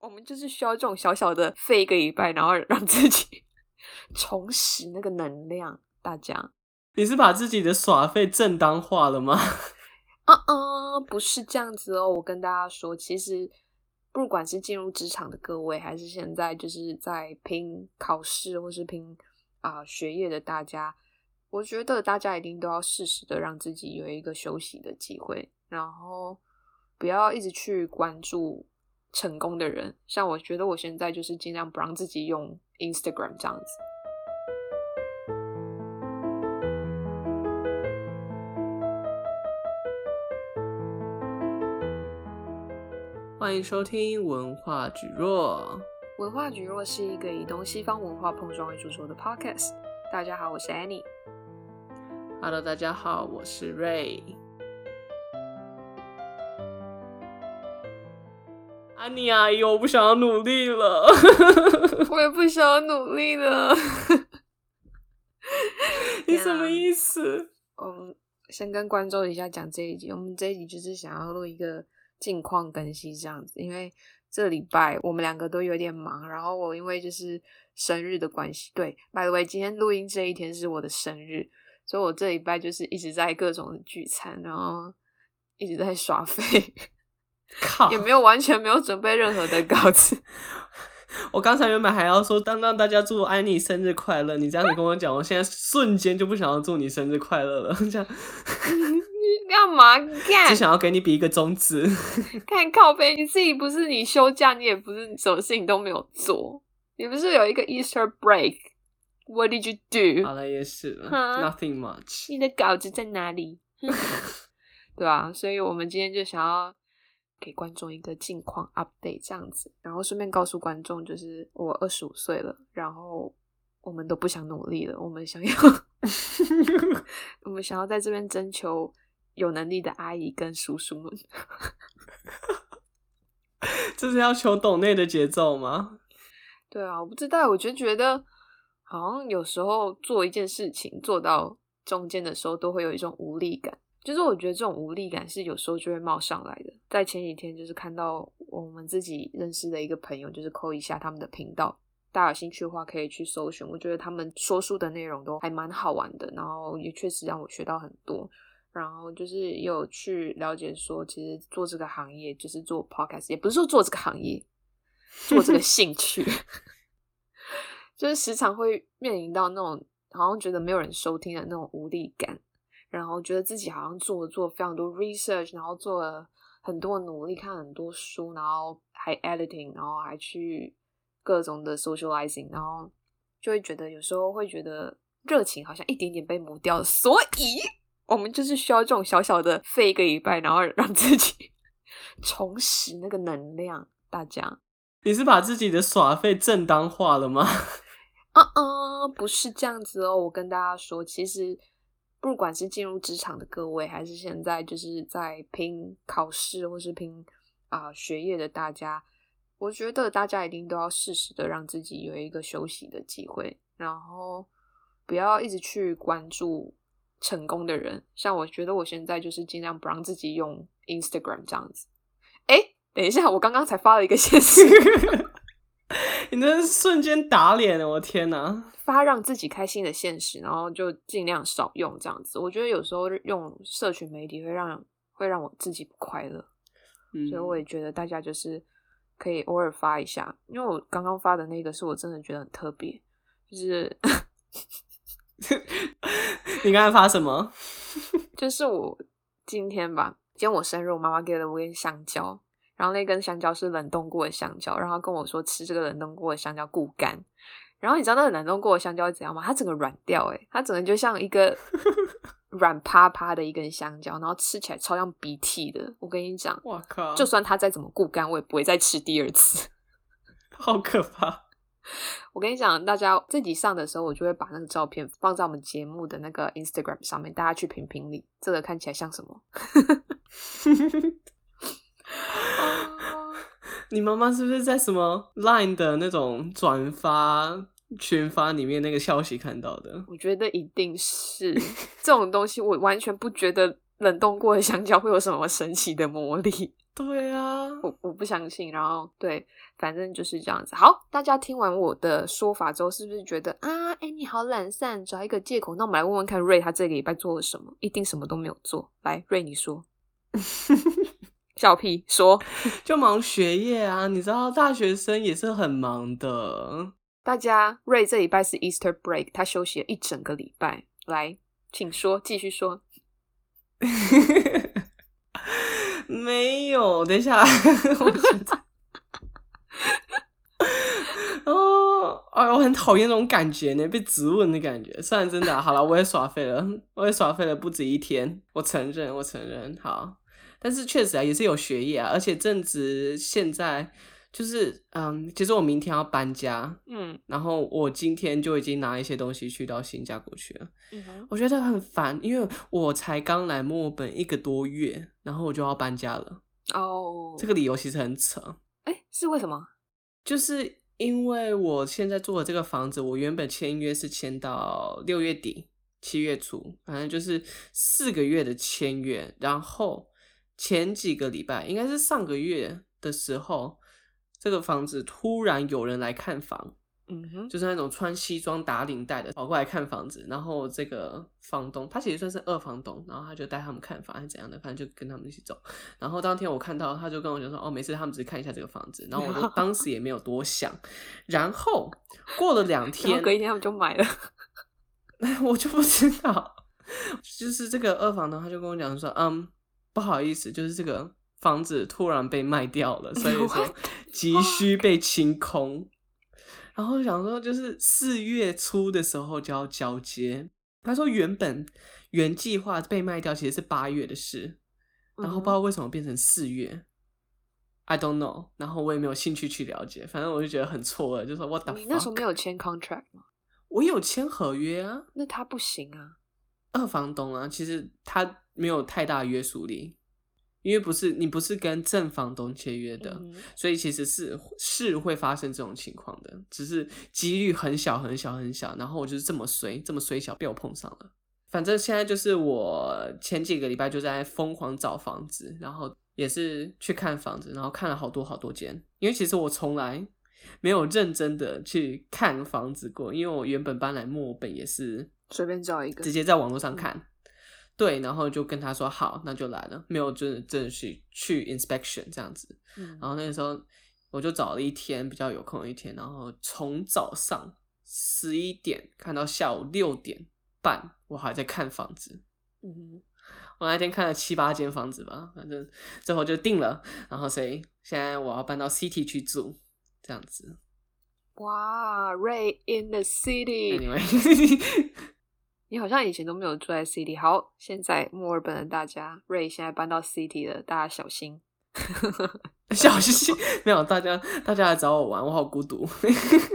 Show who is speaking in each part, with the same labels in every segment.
Speaker 1: 我们就是需要这种小小的废一个礼拜，然后让自己 重拾那个能量。大家，
Speaker 2: 你是把自己的耍废正当化了吗？
Speaker 1: 嗯 嗯，不是这样子哦。我跟大家说，其实不管是进入职场的各位，还是现在就是在拼考试或是拼啊、呃、学业的大家，我觉得大家一定都要适时的让自己有一个休息的机会，然后不要一直去关注。成功的人，像我觉得我现在就是尽量不让自己用 Instagram 这样子。
Speaker 2: 欢迎收听文化蒟蒻。
Speaker 1: 文化蒟蒻是一个以东西方文化碰撞为主轴的 podcast。大家好，我是 Annie。
Speaker 2: Hello，大家好，我是 Ray。安妮阿姨，我不想要努力了。
Speaker 1: 我也不想要努力了。
Speaker 2: 你什么意思？
Speaker 1: 嗯，先跟观众一下讲这一集。我们这一集就是想要录一个近况更新这样子，因为这礼拜我们两个都有点忙。然后我因为就是生日的关系，对，by the way，今天录音这一天是我的生日，所以我这礼拜就是一直在各种聚餐，然后一直在耍废。
Speaker 2: 靠，
Speaker 1: 也没有完全没有准备任何的稿子。
Speaker 2: 我刚才原本还要说，当当大家祝安妮生日快乐。你这样子跟我讲，我现在瞬间就不想要祝你生日快乐了。这样，
Speaker 1: 你干嘛干？
Speaker 2: 只想要给你比一个中指。
Speaker 1: 看靠背，你自己不是你休假，你也不是什么事情都没有做。你不是有一个 Easter break？What did you do？
Speaker 2: 好了，也是了，Nothing much。
Speaker 1: 你的稿子在哪里？对啊，所以我们今天就想要。给观众一个近况 update 这样子，然后顺便告诉观众，就是我二十五岁了，然后我们都不想努力了，我们想要，我们想要在这边征求有能力的阿姨跟叔叔们。
Speaker 2: 这是要求懂内的节奏吗？
Speaker 1: 对啊，我不知道，我就觉得好像有时候做一件事情做到中间的时候，都会有一种无力感。就是我觉得这种无力感是有时候就会冒上来的。在前几天，就是看到我们自己认识的一个朋友，就是扣一下他们的频道，大家有兴趣的话可以去搜寻。我觉得他们说书的内容都还蛮好玩的，然后也确实让我学到很多。然后就是有去了解说，其实做这个行业就是做 podcast，也不是说做这个行业，做这个 兴趣，就是时常会面临到那种好像觉得没有人收听的那种无力感。然后觉得自己好像做了做非常多 research，然后做了很多努力，看很多书，然后还 editing，然后还去各种的 socializing，然后就会觉得有时候会觉得热情好像一点点被磨掉了。所以我们就是需要这种小小的废一个礼拜，然后让自己 重拾那个能量。大家，
Speaker 2: 你是把自己的耍废正当化了吗？
Speaker 1: 嗯嗯，不是这样子哦。我跟大家说，其实。不管是进入职场的各位，还是现在就是在拼考试或是拼啊、学业的大家，我觉得大家一定都要适时的让自己有一个休息的机会，然后不要一直去关注成功的人。像我觉得我现在就是尽量不让自己用 Instagram 这样子。诶，等一下，我刚刚才发了一个信息。
Speaker 2: 你真是瞬间打脸了，我天哪！
Speaker 1: 发让自己开心的现实，然后就尽量少用这样子。我觉得有时候用社群媒体会让会让我自己不快乐，嗯，所以我也觉得大家就是可以偶尔发一下。因为我刚刚发的那个是我真的觉得很特别，就是
Speaker 2: 你刚才发什么？
Speaker 1: 就是我今天吧，今天我生日，我妈妈给了我一根香蕉。然后那根香蕉是冷冻过的香蕉，然后跟我说吃这个冷冻过的香蕉固肝。然后你知道那个冷冻过的香蕉是怎样吗？它整个软掉，诶它整个就像一个 软趴趴的一根香蕉，然后吃起来超像鼻涕的。我跟你讲，
Speaker 2: 我靠！
Speaker 1: 就算它再怎么固肝，我也不会再吃第二次。
Speaker 2: 好可怕！
Speaker 1: 我跟你讲，大家这集上的时候，我就会把那个照片放在我们节目的那个 Instagram 上面，大家去评评理，这个看起来像什么？
Speaker 2: 你妈妈是不是在什么 Line 的那种转发群发里面那个消息看到的？
Speaker 1: 我觉得一定是这种东西，我完全不觉得冷冻过的香蕉会有什么神奇的魔力。
Speaker 2: 对啊，
Speaker 1: 我我不相信。然后对，反正就是这样子。好，大家听完我的说法之后，是不是觉得啊，哎，你好懒散，找一个借口？那我们来问问看，瑞他这个礼拜做了什么？一定什么都没有做。来，瑞你说，笑屁说，
Speaker 2: 就忙学业啊。你知道，大学生也是很忙的。
Speaker 1: 大家，瑞这礼拜是 Easter break，他休息了一整个礼拜。来，请说，继续说。
Speaker 2: 没有，等一下，哦，哎，我很讨厌那种感觉呢，被质问的感觉。虽然真的、啊，好了，我也耍废了，我也耍废了不止一天，我承认，我承认，好，但是确实啊，也是有学业啊，而且正值现在。就是嗯，其实我明天要搬家，嗯，然后我今天就已经拿一些东西去到新加坡去了，嗯，我觉得很烦，因为我才刚来墨尔本一个多月，然后我就要搬家了，哦，这个理由其实很扯，
Speaker 1: 哎，是为什么？
Speaker 2: 就是因为我现在住的这个房子，我原本签约是签到六月底七月初，反正就是四个月的签约，然后前几个礼拜，应该是上个月的时候。这个房子突然有人来看房，嗯哼，就是那种穿西装打领带的跑过来看房子，然后这个房东他其实算是二房东，然后他就带他们看房还是怎样的，反正就跟他们一起走。然后当天我看到他就跟我讲说，哦，没事，他们只是看一下这个房子。然后我就 当时也没有多想。然后过了两天，
Speaker 1: 隔一天他们就买了，
Speaker 2: 我就不知道。就是这个二房东他就跟我讲说，嗯，不好意思，就是这个。房子突然被卖掉了，所以 说急需被清空。然后想说，就是四月初的时候就要交接。他说原本原计划被卖掉其实是八月的事，然后不知道为什么变成四月。I don't know。然后我也没有兴趣去了解，反正我就觉得很错愕，就说 What the fuck？
Speaker 1: 你那时候没有签 contract 吗？
Speaker 2: 我有签合约啊。
Speaker 1: 那他不行啊。
Speaker 2: 二房东啊，其实他没有太大约束力。因为不是你不是跟正房东签约的，嗯、所以其实是是会发生这种情况的，只是几率很小很小很小。然后我就是这么衰，这么衰小被我碰上了。反正现在就是我前几个礼拜就在疯狂找房子，然后也是去看房子，然后看了好多好多间。因为其实我从来没有认真的去看房子过，因为我原本搬来墨尔本也是
Speaker 1: 随便找一个，
Speaker 2: 直接在网络上看。嗯对，然后就跟他说好，那就来了，没有真的真的去去 inspection 这样子。嗯，然后那个时候我就找了一天比较有空的一天，然后从早上十一点看到下午六点半，我还在看房子。嗯，我那天看了七八间房子吧，反正最后就定了。然后所以现在我要搬到 city 去住，这样子。
Speaker 1: 哇，Ray in the city。Anyway. 你好像以前都没有住在 City，好，现在墨尔本的大家，Ray 现在搬到 City 了，大家小心，
Speaker 2: 小心，没有，大家大家来找我玩，我好孤独。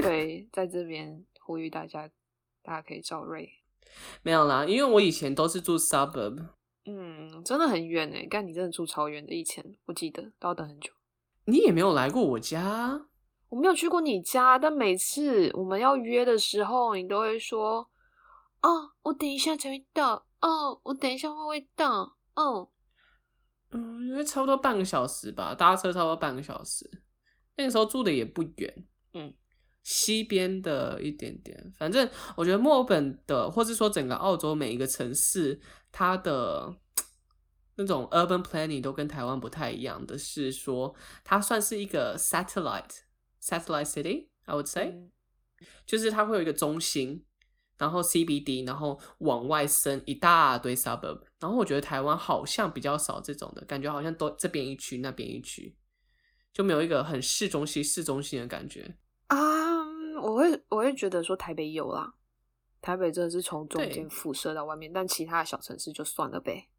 Speaker 1: 对，在这边呼吁大家，大家可以找 Ray。
Speaker 2: 没有啦，因为我以前都是住 Suburb，
Speaker 1: 嗯，真的很远诶，但你真的住超远的，以前我记得都要等很久。
Speaker 2: 你也没有来过我家，
Speaker 1: 我没有去过你家，但每次我们要约的时候，你都会说。哦，我等一下才会到。哦，我等一下会会到。哦，
Speaker 2: 嗯，因为差不多半个小时吧，搭车差不多半个小时。那个时候住的也不远，嗯，西边的一点点。反正我觉得墨尔本的，或是说整个澳洲每一个城市，它的那种 urban planning 都跟台湾不太一样的是说，它算是一个 satellite satellite city，I would say，嗯，就是它会有一个中心。然后 CBD，然后往外伸一大堆 suburb，然后我觉得台湾好像比较少这种的感觉，好像都这边一区那边一区，就没有一个很市中心市中心的感觉
Speaker 1: 啊。Um, 我会我会觉得说台北有啦，台北真的是从中间辐射到外面，但其他的小城市就算了呗。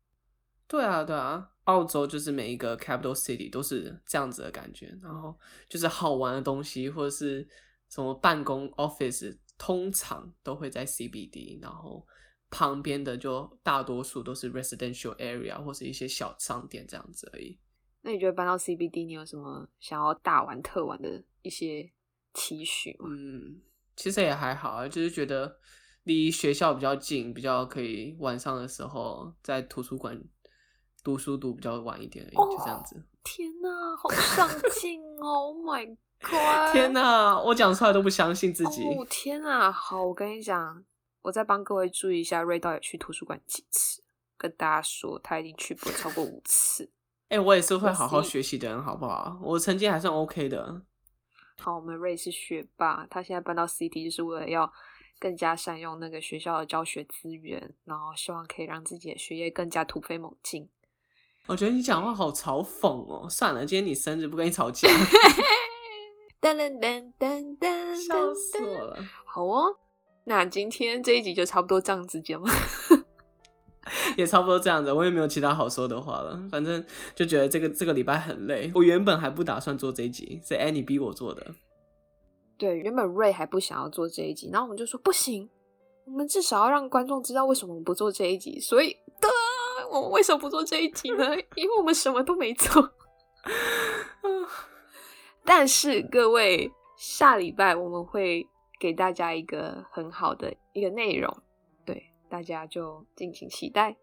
Speaker 2: 对啊对啊，澳洲就是每一个 capital city 都是这样子的感觉，然后就是好玩的东西或者是什么办公 office。通常都会在 CBD，然后旁边的就大多数都是 residential area 或是一些小商店这样子而已。
Speaker 1: 那你觉得搬到 CBD，你有什么想要大玩特玩的一些期许吗？
Speaker 2: 嗯，其实也还好啊，就是觉得离学校比较近，比较可以晚上的时候在图书馆读书读比较晚一点而已，哦，就这样子。
Speaker 1: 天哪，好上进哦！Oh my god！
Speaker 2: 天哪，我讲出来都不相信自己。
Speaker 1: 哦天哪，好，我跟你讲，我再帮各位注意一下，瑞到底去图书馆几次？跟大家说，他已经去过超过五次。
Speaker 2: 哎、欸，我也是会好好学习的人，好不好？我成绩还算 OK 的。
Speaker 1: 好，我们瑞是学霸，他现在搬到 CT 就是为了要更加善用那个学校的教学资源，然后希望可以让自己的学业更加突飞猛进。
Speaker 2: 我觉得你讲话好嘲讽哦！算了，今天你生日，不跟你吵架。
Speaker 1: 噔噔噔噔噔，
Speaker 2: 笑死我了。
Speaker 1: 好哦，那今天这一集就差不多这样子讲了。
Speaker 2: 也差不多这样子，我也没有其他好说的话了。反正就觉得这个这个礼拜很累。我原本还不打算做这一集，是 Annie 逼我做的。
Speaker 1: 对，原本 Ray 还不想要做这一集，然后我们就说不行，我们至少要让观众知道为什么我们不做这一集。所以的，我们为什么不做这一集呢？因为我们什么都没做。但是各位，下礼拜我们会给大家一个很好的一个内容。对大家就敬请期待，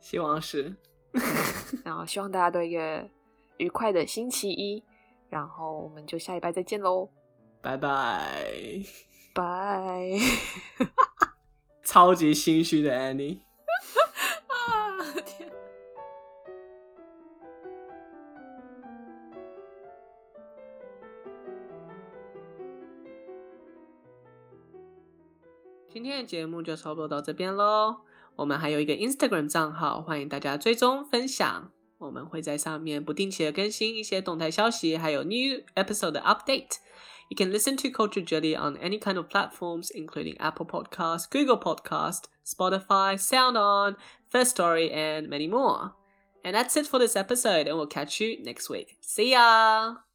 Speaker 2: 希望是，
Speaker 1: 然后希望大家都有一个愉快的星期一，然后我们就下礼拜再见喽，
Speaker 2: 拜拜，
Speaker 1: 拜，
Speaker 2: 超级心虚的 Annie。节目就差不多到这边喽。我们还有一个 Instagram 账号，欢迎大家追踪分享。我们会在上面不定期的更新一些动态消息，还有 new episode 的 update。You can listen to Culture Jelly on any kind of platforms, including Apple Podcast, Google Podcast, Spotify, SoundOn, First Story, and many more. And that's it for this episode, and we'll catch you next week. See ya!